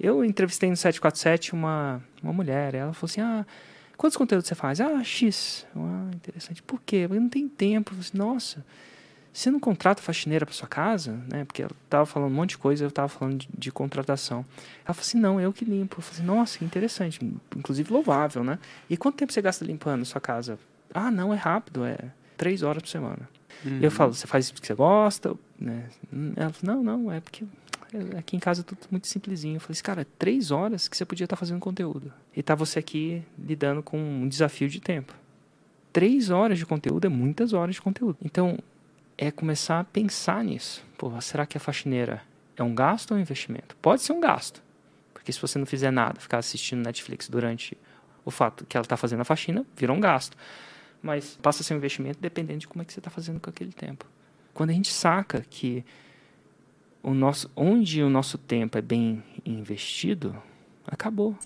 Eu entrevistei no 747 uma, uma mulher, ela falou assim, ah, quantos conteúdos você faz? Ah, X. Ah, interessante. Por quê? Porque não tem tempo. Eu falei, assim, Nossa, você não contrata faxineira para sua casa? Né? Porque ela estava falando um monte de coisa, eu estava falando de, de, contratação. Ela falou assim, não, eu que limpo. Eu falei assim, nossa, que interessante. Inclusive louvável, né? E quanto tempo você gasta limpando a sua casa? Ah, não, é rápido, é três horas por semana. Uhum. Eu falo, você faz isso porque você gosta? Né? Ela falou, não, não, é porque aqui em casa tudo muito simplesinho. Eu falei assim, cara, três horas que você podia estar fazendo conteúdo. E tá você aqui lidando com um desafio de tempo. Três horas de conteúdo é muitas horas de conteúdo. Então, é começar a pensar nisso. Pô, será que a faxineira é um gasto ou um investimento? Pode ser um gasto. Porque se você não fizer nada, ficar assistindo Netflix durante o fato que ela está fazendo a faxina, virou um gasto. Mas passa a ser um investimento dependendo de como é que você está fazendo com aquele tempo. Quando a gente saca que o nosso, onde o nosso tempo é bem investido, acabou.